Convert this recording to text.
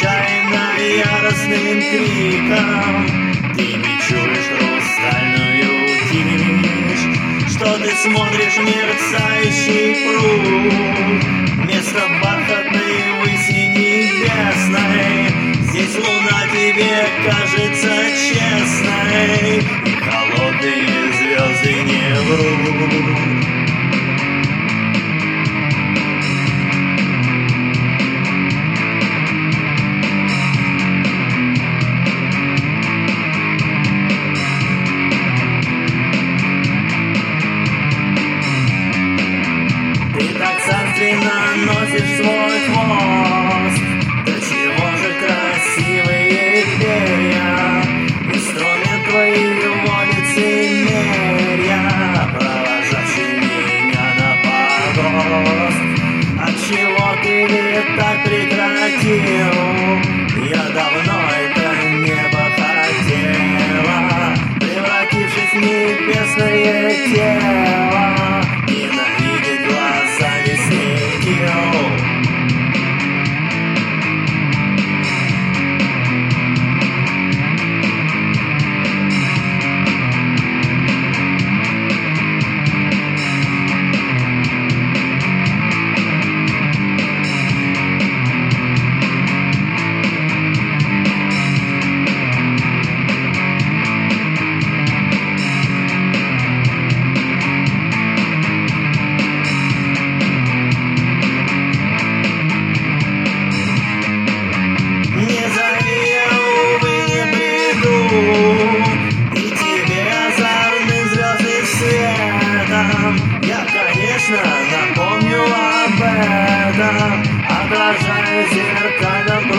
отчаянно яростным криком. Ты не чуешь хрустальную тишь Что ты смотришь мерцающий пруд. Вместо бархатной выси небесной Здесь луна тебе кажется честной for you. Ankara'dan esinler kaldım